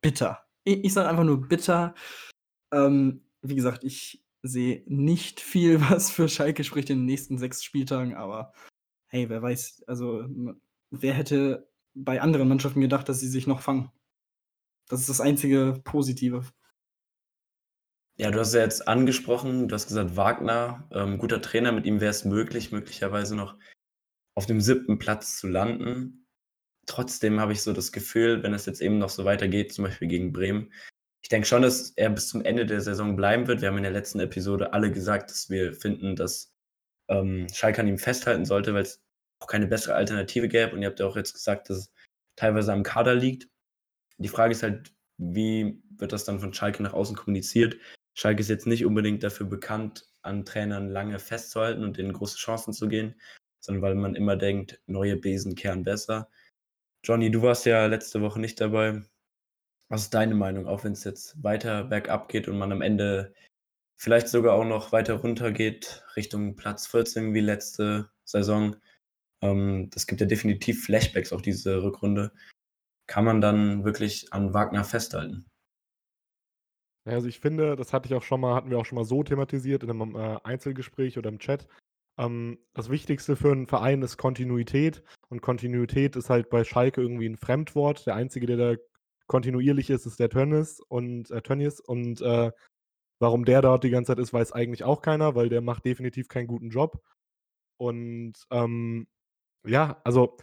bitter. Ich, ich sage einfach nur bitter. Ähm, wie gesagt, ich sehe nicht viel, was für Schalke spricht in den nächsten sechs Spieltagen, aber hey, wer weiß, also wer hätte bei anderen Mannschaften gedacht, dass sie sich noch fangen? Das ist das einzige Positive. Ja, du hast ja jetzt angesprochen, du hast gesagt, Wagner, ähm, guter Trainer, mit ihm wäre es möglich, möglicherweise noch auf dem siebten Platz zu landen. Trotzdem habe ich so das Gefühl, wenn es jetzt eben noch so weitergeht, zum Beispiel gegen Bremen, ich denke schon, dass er bis zum Ende der Saison bleiben wird. Wir haben in der letzten Episode alle gesagt, dass wir finden, dass ähm, Schalke an ihm festhalten sollte, weil es auch keine bessere Alternative gäbe. Und ihr habt ja auch jetzt gesagt, dass es teilweise am Kader liegt. Die Frage ist halt, wie wird das dann von Schalke nach außen kommuniziert? Schalke ist jetzt nicht unbedingt dafür bekannt, an Trainern lange festzuhalten und denen große Chancen zu gehen, sondern weil man immer denkt, neue Besen kehren besser. Johnny, du warst ja letzte Woche nicht dabei. Was ist deine Meinung, auch wenn es jetzt weiter bergab geht und man am Ende vielleicht sogar auch noch weiter runter geht, Richtung Platz 14 wie letzte Saison? Ähm, das gibt ja definitiv Flashbacks, auch diese Rückrunde. Kann man dann wirklich an Wagner festhalten? Also ich finde, das hatte ich auch schon mal, hatten wir auch schon mal so thematisiert in einem äh, Einzelgespräch oder im Chat. Ähm, das Wichtigste für einen Verein ist Kontinuität und Kontinuität ist halt bei Schalke irgendwie ein Fremdwort. Der einzige, der da kontinuierlich ist, ist der Tönnis und äh, Tönnies und äh, warum der dort die ganze Zeit ist, weiß eigentlich auch keiner, weil der macht definitiv keinen guten Job. Und ähm, ja, also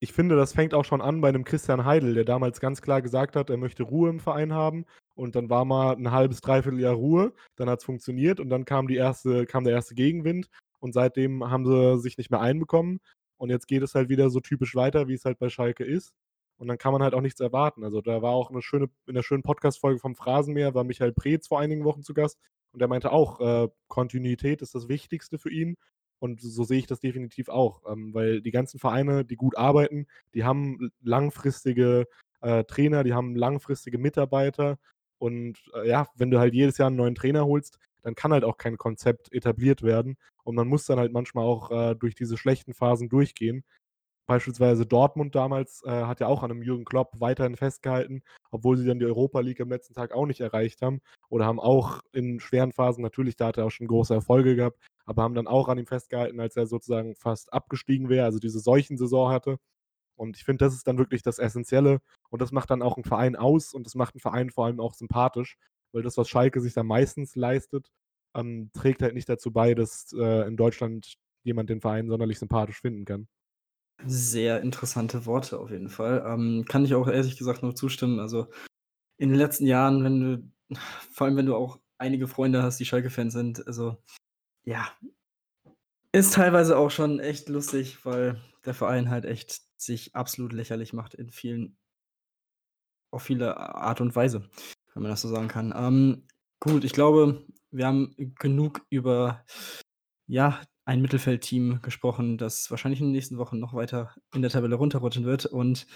ich finde, das fängt auch schon an bei einem Christian Heidel, der damals ganz klar gesagt hat, er möchte Ruhe im Verein haben. Und dann war mal ein halbes, dreiviertel Jahr Ruhe, dann hat es funktioniert und dann kam, die erste, kam der erste Gegenwind und seitdem haben sie sich nicht mehr einbekommen. Und jetzt geht es halt wieder so typisch weiter, wie es halt bei Schalke ist. Und dann kann man halt auch nichts erwarten. Also da war auch eine schöne, in der schönen Podcast-Folge vom Phrasenmeer war Michael Preetz vor einigen Wochen zu Gast und der meinte auch, äh, Kontinuität ist das Wichtigste für ihn. Und so sehe ich das definitiv auch, ähm, weil die ganzen Vereine, die gut arbeiten, die haben langfristige äh, Trainer, die haben langfristige Mitarbeiter. Und äh, ja, wenn du halt jedes Jahr einen neuen Trainer holst, dann kann halt auch kein Konzept etabliert werden. Und man muss dann halt manchmal auch äh, durch diese schlechten Phasen durchgehen. Beispielsweise Dortmund damals äh, hat ja auch an einem Jürgen Klopp weiterhin festgehalten, obwohl sie dann die Europa League am letzten Tag auch nicht erreicht haben. Oder haben auch in schweren Phasen, natürlich, da hat er auch schon große Erfolge gehabt, aber haben dann auch an ihm festgehalten, als er sozusagen fast abgestiegen wäre, also diese Seuchensaison hatte. Und ich finde, das ist dann wirklich das Essentielle und das macht dann auch einen Verein aus und das macht einen Verein vor allem auch sympathisch, weil das, was Schalke sich dann meistens leistet, ähm, trägt halt nicht dazu bei, dass äh, in Deutschland jemand den Verein sonderlich sympathisch finden kann. Sehr interessante Worte auf jeden Fall. Ähm, kann ich auch ehrlich gesagt nur zustimmen. Also in den letzten Jahren, wenn du, vor allem wenn du auch einige Freunde hast, die Schalke-Fans sind, also ja, ist teilweise auch schon echt lustig, weil der Verein halt echt sich absolut lächerlich macht in vielen, auf viele Art und Weise, wenn man das so sagen kann. Ähm, gut, ich glaube, wir haben genug über ja, ein Mittelfeldteam gesprochen, das wahrscheinlich in den nächsten Wochen noch weiter in der Tabelle runterrutschen wird. Und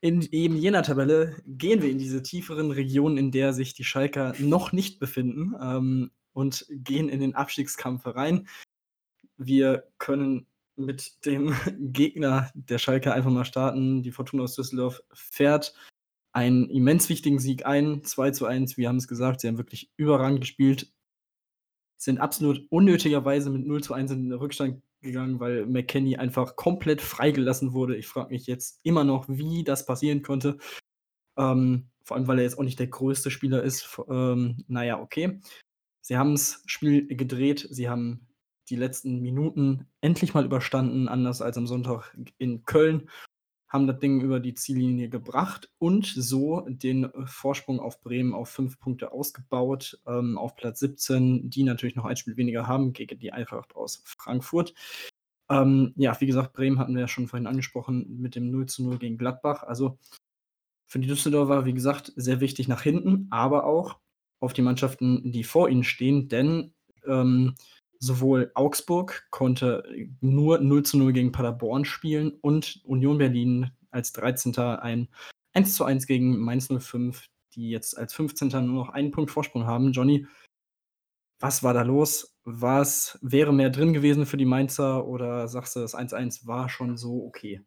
in eben jener Tabelle gehen wir in diese tieferen Regionen, in der sich die Schalker noch nicht befinden ähm, und gehen in den Abstiegskampf rein. Wir können mit dem Gegner der Schalke einfach mal starten. Die Fortuna aus Düsseldorf fährt einen immens wichtigen Sieg ein, 2 zu 1. Wir haben es gesagt, sie haben wirklich überragend gespielt, sind absolut unnötigerweise mit 0 zu 1 in den Rückstand gegangen, weil McKenny einfach komplett freigelassen wurde. Ich frage mich jetzt immer noch, wie das passieren konnte. Ähm, vor allem, weil er jetzt auch nicht der größte Spieler ist. Ähm, naja, okay. Sie haben das Spiel gedreht, sie haben die letzten Minuten endlich mal überstanden, anders als am Sonntag in Köln, haben das Ding über die Ziellinie gebracht und so den Vorsprung auf Bremen auf fünf Punkte ausgebaut, ähm, auf Platz 17, die natürlich noch ein Spiel weniger haben gegen die Eintracht aus Frankfurt. Ähm, ja, wie gesagt, Bremen hatten wir ja schon vorhin angesprochen mit dem 0 zu 0 gegen Gladbach. Also für die Düsseldorfer, wie gesagt, sehr wichtig nach hinten, aber auch auf die Mannschaften, die vor ihnen stehen, denn ähm, sowohl Augsburg konnte nur 0 zu 0 gegen Paderborn spielen und Union Berlin als 13. ein 1 zu 1 gegen Mainz 05, die jetzt als 15. nur noch einen Punkt Vorsprung haben. Johnny, was war da los? Was wäre mehr drin gewesen für die Mainzer oder sagst du, das 1-1 war schon so okay?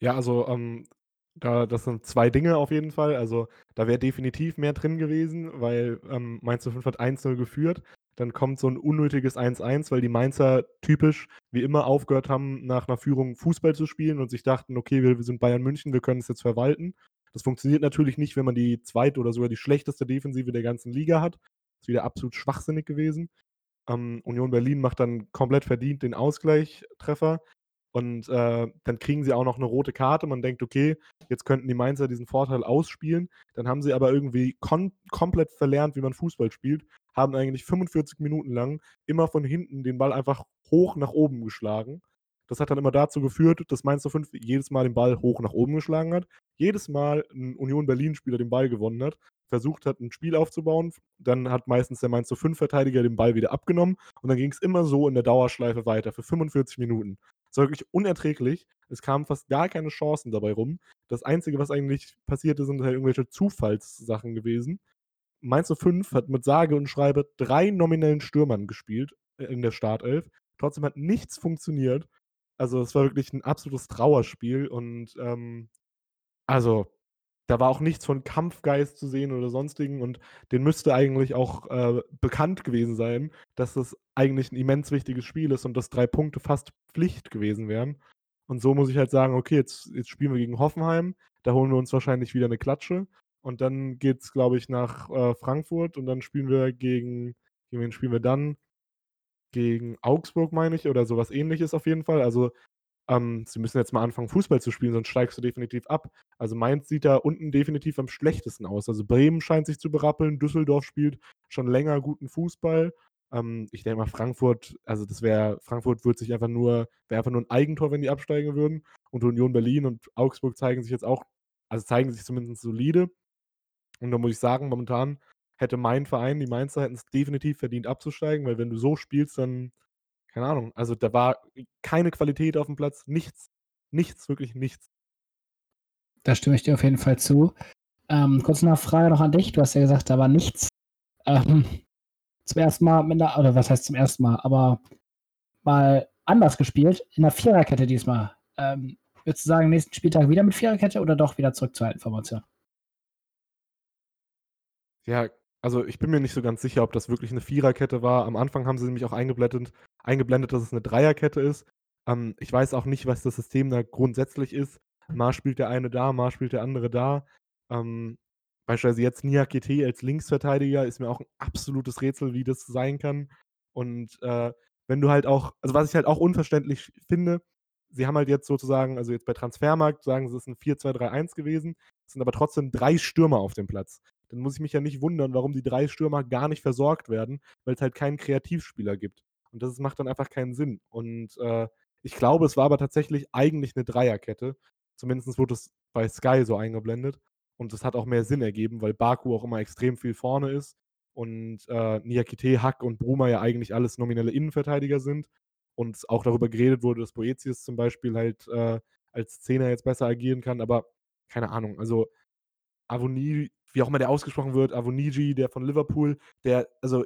Ja, also ähm, da, das sind zwei Dinge auf jeden Fall. Also da wäre definitiv mehr drin gewesen, weil ähm, Mainz 05 hat 1-0 geführt. Dann kommt so ein unnötiges 1-1, weil die Mainzer typisch wie immer aufgehört haben, nach einer Führung Fußball zu spielen und sich dachten, okay, wir, wir sind Bayern München, wir können es jetzt verwalten. Das funktioniert natürlich nicht, wenn man die zweite oder sogar die schlechteste Defensive der ganzen Liga hat. Das ist wieder absolut schwachsinnig gewesen. Ähm, Union Berlin macht dann komplett verdient den Ausgleichstreffer. Und äh, dann kriegen sie auch noch eine rote Karte. Man denkt, okay, jetzt könnten die Mainzer diesen Vorteil ausspielen. Dann haben sie aber irgendwie komplett verlernt, wie man Fußball spielt. Haben eigentlich 45 Minuten lang immer von hinten den Ball einfach hoch nach oben geschlagen. Das hat dann immer dazu geführt, dass Mainz 05 jedes Mal den Ball hoch nach oben geschlagen hat. Jedes Mal ein Union Berlin-Spieler den Ball gewonnen hat, versucht hat, ein Spiel aufzubauen. Dann hat meistens der Mainz 05-Verteidiger den Ball wieder abgenommen. Und dann ging es immer so in der Dauerschleife weiter für 45 Minuten. Es war wirklich unerträglich. Es kamen fast gar keine Chancen dabei rum. Das Einzige, was eigentlich passierte, sind halt irgendwelche Zufallssachen gewesen. Mainz 05 hat mit sage und schreibe drei nominellen Stürmern gespielt äh, in der Startelf. Trotzdem hat nichts funktioniert. Also es war wirklich ein absolutes Trauerspiel und ähm, also da war auch nichts von Kampfgeist zu sehen oder sonstigen und den müsste eigentlich auch äh, bekannt gewesen sein, dass das eigentlich ein immens wichtiges Spiel ist und dass drei Punkte fast Pflicht gewesen wären. Und so muss ich halt sagen, okay, jetzt, jetzt spielen wir gegen Hoffenheim, da holen wir uns wahrscheinlich wieder eine Klatsche und dann geht es, glaube ich, nach äh, Frankfurt und dann spielen wir gegen, gegen wen spielen wir dann? Gegen Augsburg, meine ich, oder sowas ähnliches auf jeden Fall. Also ähm, sie müssen jetzt mal anfangen, Fußball zu spielen, sonst steigst du definitiv ab. Also Mainz sieht da unten definitiv am schlechtesten aus. Also Bremen scheint sich zu berappeln, Düsseldorf spielt schon länger guten Fußball. Ähm, ich denke mal, Frankfurt, also das wäre, Frankfurt wird sich einfach nur, wäre einfach nur ein Eigentor, wenn die absteigen würden. Und Union Berlin und Augsburg zeigen sich jetzt auch, also zeigen sich zumindest solide. Und da muss ich sagen, momentan hätte mein Verein, die Mainzer, hätten es definitiv verdient abzusteigen, weil wenn du so spielst, dann keine Ahnung. Also, da war keine Qualität auf dem Platz, nichts. Nichts, wirklich nichts. Da stimme ich dir auf jeden Fall zu. Ähm, kurze Nachfrage noch an dich. Du hast ja gesagt, da war nichts. Ähm, zum ersten Mal mit einer, oder was heißt zum ersten Mal, aber mal anders gespielt, in der Viererkette diesmal. Ähm, würdest du sagen, nächsten Spieltag wieder mit Viererkette oder doch wieder zurück zur alten Formation? Ja, also ich bin mir nicht so ganz sicher, ob das wirklich eine Viererkette war. Am Anfang haben sie nämlich auch eingeblendet, eingeblendet dass es eine Dreierkette ist. Ähm, ich weiß auch nicht, was das System da grundsätzlich ist. Mal spielt der eine da, mal spielt der andere da. Ähm, beispielsweise jetzt Niakete als Linksverteidiger ist mir auch ein absolutes Rätsel, wie das sein kann. Und äh, wenn du halt auch, also was ich halt auch unverständlich finde, sie haben halt jetzt sozusagen, also jetzt bei Transfermarkt sagen sie, es ist ein 4-2-3-1 gewesen, es sind aber trotzdem drei Stürmer auf dem Platz dann muss ich mich ja nicht wundern, warum die drei Stürmer gar nicht versorgt werden, weil es halt keinen Kreativspieler gibt. Und das macht dann einfach keinen Sinn. Und äh, ich glaube, es war aber tatsächlich eigentlich eine Dreierkette. Zumindest wurde es bei Sky so eingeblendet. Und das hat auch mehr Sinn ergeben, weil Baku auch immer extrem viel vorne ist und äh, Niakite, Hack und Bruma ja eigentlich alles nominelle Innenverteidiger sind. Und auch darüber geredet wurde, dass Boetius zum Beispiel halt äh, als Zehner jetzt besser agieren kann. Aber keine Ahnung, also Avoni wie auch immer der ausgesprochen wird, Avoniji, der von Liverpool, der, also,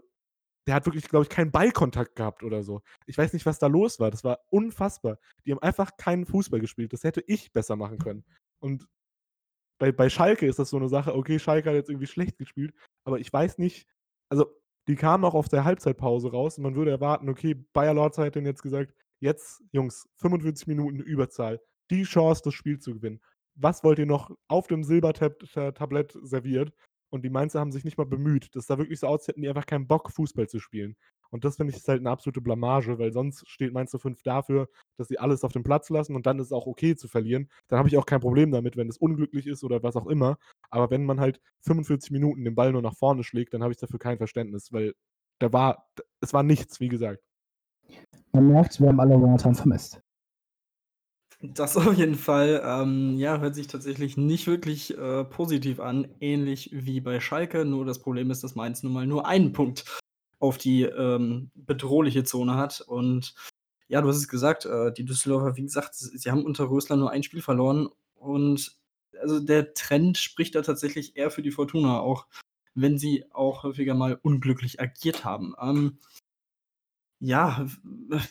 der hat wirklich, glaube ich, keinen Ballkontakt gehabt oder so. Ich weiß nicht, was da los war. Das war unfassbar. Die haben einfach keinen Fußball gespielt. Das hätte ich besser machen können. Und bei, bei Schalke ist das so eine Sache, okay, Schalke hat jetzt irgendwie schlecht gespielt, aber ich weiß nicht, also die kamen auch auf der Halbzeitpause raus und man würde erwarten, okay, Bayer Lorz hat denn jetzt gesagt, jetzt, Jungs, 45 Minuten Überzahl, die Chance, das Spiel zu gewinnen was wollt ihr noch auf dem Silbertablett serviert? Und die Mainzer haben sich nicht mal bemüht. Das sah wirklich so aus, hätten die einfach keinen Bock, Fußball zu spielen. Und das finde ich ist halt eine absolute Blamage, weil sonst steht Mainz 05 dafür, dass sie alles auf den Platz lassen und dann ist es auch okay zu verlieren. Dann habe ich auch kein Problem damit, wenn es unglücklich ist oder was auch immer. Aber wenn man halt 45 Minuten den Ball nur nach vorne schlägt, dann habe ich dafür kein Verständnis, weil da war, es war nichts, wie gesagt. Man merkt, wir haben alle Jonathan vermisst. Das auf jeden Fall, ähm, ja, hört sich tatsächlich nicht wirklich äh, positiv an, ähnlich wie bei Schalke. Nur das Problem ist, dass Mainz nun mal nur einen Punkt auf die ähm, bedrohliche Zone hat. Und ja, du hast es gesagt, äh, die Düsseldorfer, wie gesagt, sie haben unter Rösler nur ein Spiel verloren. Und also der Trend spricht da tatsächlich eher für die Fortuna, auch wenn sie auch häufiger mal unglücklich agiert haben. Ähm, ja,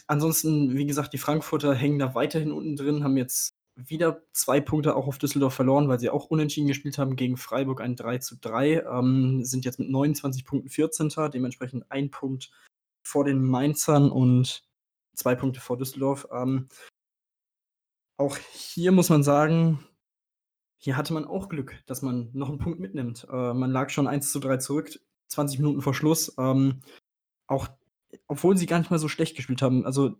ansonsten, wie gesagt, die Frankfurter hängen da weiterhin unten drin, haben jetzt wieder zwei Punkte auch auf Düsseldorf verloren, weil sie auch unentschieden gespielt haben gegen Freiburg ein 3 zu 3. Ähm, sind jetzt mit 29 Punkten 14. Dementsprechend ein Punkt vor den Mainzern und zwei Punkte vor Düsseldorf. Ähm, auch hier muss man sagen, hier hatte man auch Glück, dass man noch einen Punkt mitnimmt. Äh, man lag schon 1 zu 3 zurück, 20 Minuten vor Schluss. Ähm, auch obwohl sie gar nicht mal so schlecht gespielt haben. Also,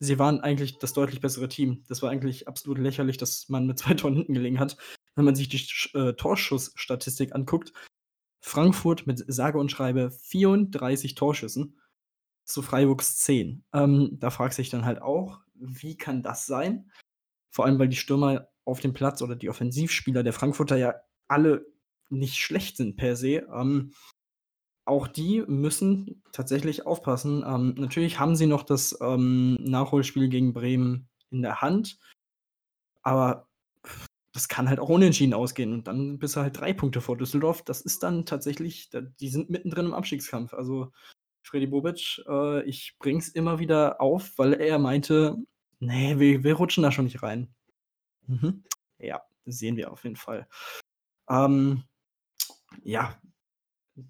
sie waren eigentlich das deutlich bessere Team. Das war eigentlich absolut lächerlich, dass man mit zwei Toren hinten gelegen hat. Wenn man sich die äh, Torschussstatistik anguckt, Frankfurt mit sage und schreibe 34 Torschüssen zu Freiburgs 10. Ähm, da fragt sich dann halt auch, wie kann das sein? Vor allem, weil die Stürmer auf dem Platz oder die Offensivspieler der Frankfurter ja alle nicht schlecht sind per se. Ähm, auch die müssen tatsächlich aufpassen. Ähm, natürlich haben sie noch das ähm, Nachholspiel gegen Bremen in der Hand, aber das kann halt auch unentschieden ausgehen und dann bist du halt drei Punkte vor Düsseldorf. Das ist dann tatsächlich, die sind mittendrin im Abstiegskampf. Also Freddy Bobic, äh, ich bring's immer wieder auf, weil er meinte, nee, wir, wir rutschen da schon nicht rein. Mhm. Ja, sehen wir auf jeden Fall. Ähm, ja,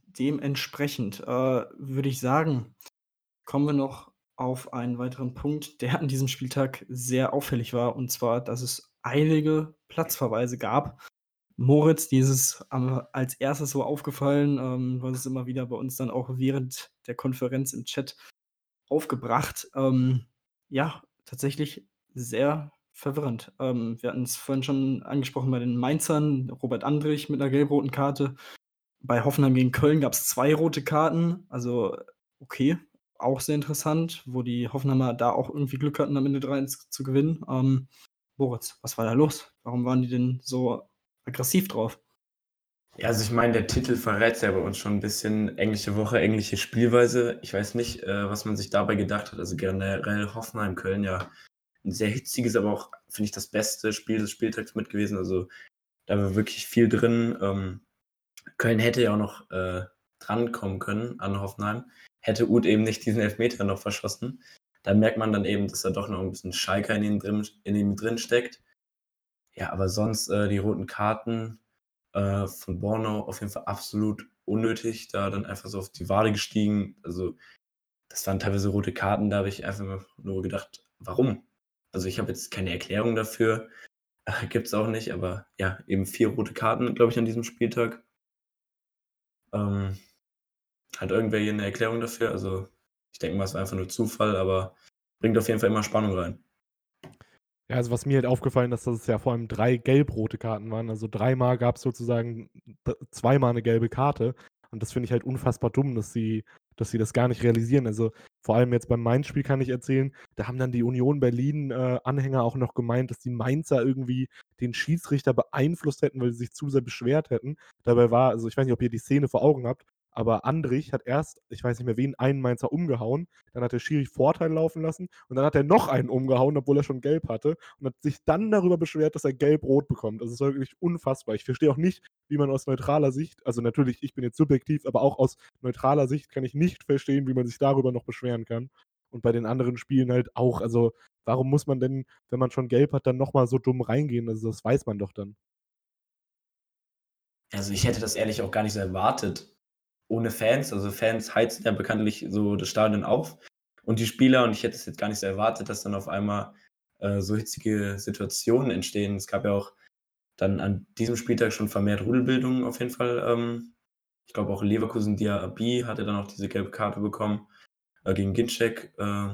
dementsprechend äh, würde ich sagen, kommen wir noch auf einen weiteren Punkt, der an diesem Spieltag sehr auffällig war, und zwar, dass es eilige Platzverweise gab. Moritz, dieses als erstes so aufgefallen, ähm, was es immer wieder bei uns dann auch während der Konferenz im Chat aufgebracht. Ähm, ja, tatsächlich sehr verwirrend. Ähm, wir hatten es vorhin schon angesprochen bei den Mainzern, Robert Andrich mit einer gelb-roten Karte, bei Hoffenheim gegen Köln gab es zwei rote Karten, also okay, auch sehr interessant, wo die Hoffenheimer da auch irgendwie Glück hatten, am Ende 3-1 zu gewinnen. Ähm, Moritz, was war da los? Warum waren die denn so aggressiv drauf? Ja, also ich meine, der Titel verrät ja bei uns schon ein bisschen englische Woche, englische Spielweise. Ich weiß nicht, äh, was man sich dabei gedacht hat. Also generell Hoffenheim, Köln ja ein sehr hitziges, aber auch, finde ich, das beste Spiel des Spieltags mit gewesen. Also da war wirklich viel drin. Ähm, Köln hätte ja auch noch äh, drankommen können an Hoffenheim. Hätte Uth eben nicht diesen Elfmeter noch verschossen. Da merkt man dann eben, dass da doch noch ein bisschen Schalker in ihm drin, in ihm drin steckt. Ja, aber sonst äh, die roten Karten äh, von Borno auf jeden Fall absolut unnötig. Da dann einfach so auf die Wade gestiegen. Also, das waren teilweise rote Karten. Da habe ich einfach nur gedacht, warum? Also, ich habe jetzt keine Erklärung dafür. Gibt es auch nicht, aber ja, eben vier rote Karten, glaube ich, an diesem Spieltag. Ähm, hat irgendwer hier eine Erklärung dafür? Also, ich denke mal, es war einfach nur Zufall, aber bringt auf jeden Fall immer Spannung rein. Ja, also was mir halt aufgefallen ist, dass es ja vor allem drei gelb-rote Karten waren. Also dreimal gab es sozusagen zweimal eine gelbe Karte. Und das finde ich halt unfassbar dumm, dass sie, dass sie das gar nicht realisieren. Also vor allem jetzt beim Mainz-Spiel kann ich erzählen, da haben dann die Union Berlin-Anhänger äh, auch noch gemeint, dass die Mainzer irgendwie den Schiedsrichter beeinflusst hätten, weil sie sich zu sehr beschwert hätten. Dabei war, also ich weiß nicht, ob ihr die Szene vor Augen habt, aber Andrich hat erst, ich weiß nicht mehr wen, einen Mainzer umgehauen, dann hat der Schiri Vorteil laufen lassen und dann hat er noch einen umgehauen, obwohl er schon gelb hatte und hat sich dann darüber beschwert, dass er gelb-rot bekommt. Also es war wirklich unfassbar. Ich verstehe auch nicht, wie man aus neutraler Sicht, also natürlich, ich bin jetzt subjektiv, aber auch aus neutraler Sicht kann ich nicht verstehen, wie man sich darüber noch beschweren kann. Und bei den anderen Spielen halt auch. Also warum muss man denn, wenn man schon gelb hat, dann nochmal so dumm reingehen? Also das weiß man doch dann. Also ich hätte das ehrlich auch gar nicht so erwartet ohne Fans. Also Fans heizen ja bekanntlich so das Stadion auf. Und die Spieler, und ich hätte es jetzt gar nicht so erwartet, dass dann auf einmal äh, so hitzige Situationen entstehen. Es gab ja auch dann an diesem Spieltag schon vermehrt Rudelbildung auf jeden Fall. Ähm, ich glaube auch Leverkusen Diaby hatte dann auch diese gelbe Karte bekommen. äh, gegen Ginczek, äh,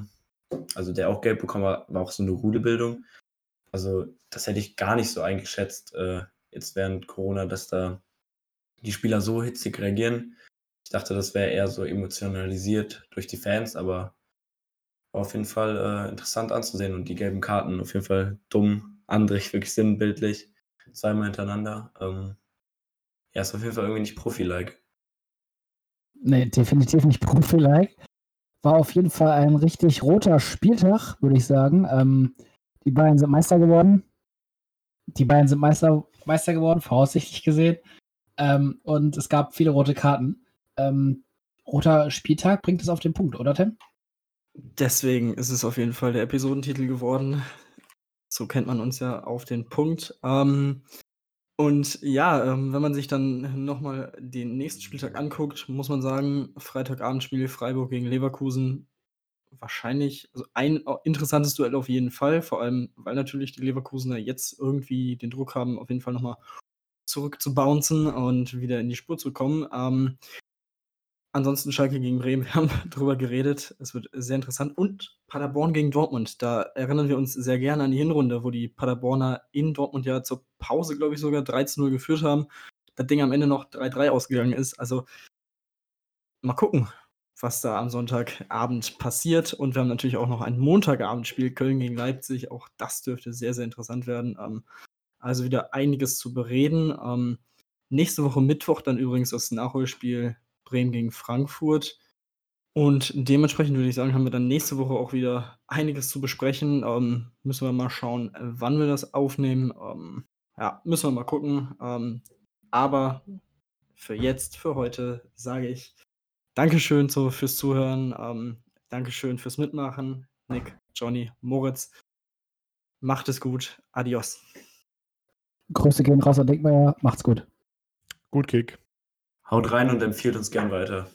also der auch gelb bekommen hat, war auch so eine Rudelbildung. Also das hätte ich gar nicht so eingeschätzt, äh, jetzt während Corona, dass da die Spieler so hitzig reagieren. Ich dachte, das wäre eher so emotionalisiert durch die Fans, aber war auf jeden Fall äh, interessant anzusehen und die gelben Karten auf jeden Fall dumm, Andrich wirklich sinnbildlich, zweimal hintereinander. Ähm, ja, ist auf jeden Fall irgendwie nicht Profi-like. Nee, definitiv nicht Profi-like. War auf jeden Fall ein richtig roter Spieltag, würde ich sagen. Ähm, die Bayern sind Meister geworden. Die Bayern sind Meister, Meister geworden, voraussichtlich gesehen. Ähm, und es gab viele rote Karten. Ähm, roter Spieltag bringt es auf den Punkt, oder Tim? Deswegen ist es auf jeden Fall der Episodentitel geworden. So kennt man uns ja auf den Punkt. Ähm, und ja, ähm, wenn man sich dann nochmal den nächsten Spieltag anguckt, muss man sagen, Freitagabendspiel Freiburg gegen Leverkusen. Wahrscheinlich also ein interessantes Duell auf jeden Fall, vor allem, weil natürlich die Leverkusener jetzt irgendwie den Druck haben, auf jeden Fall nochmal zurück und wieder in die Spur zu kommen. Ähm, ansonsten Schalke gegen Bremen, wir haben drüber geredet. Es wird sehr interessant. Und Paderborn gegen Dortmund. Da erinnern wir uns sehr gerne an die Hinrunde, wo die Paderborner in Dortmund ja zur Pause, glaube ich, sogar 13-0 geführt haben. Das Ding am Ende noch 3-3 ausgegangen ist. Also mal gucken, was da am Sonntagabend passiert. Und wir haben natürlich auch noch ein Montagabendspiel Köln gegen Leipzig. Auch das dürfte sehr, sehr interessant werden. Ähm, also wieder einiges zu bereden. Ähm, nächste Woche Mittwoch dann übrigens das Nachholspiel Bremen gegen Frankfurt. Und dementsprechend würde ich sagen, haben wir dann nächste Woche auch wieder einiges zu besprechen. Ähm, müssen wir mal schauen, wann wir das aufnehmen. Ähm, ja, müssen wir mal gucken. Ähm, aber für jetzt, für heute, sage ich Dankeschön so fürs Zuhören. Ähm, Dankeschön fürs Mitmachen. Nick, Johnny, Moritz. Macht es gut. Adios. Grüße gehen raus an Dickmeier. Macht's gut. Gut Kick. Haut rein und empfiehlt uns gern weiter.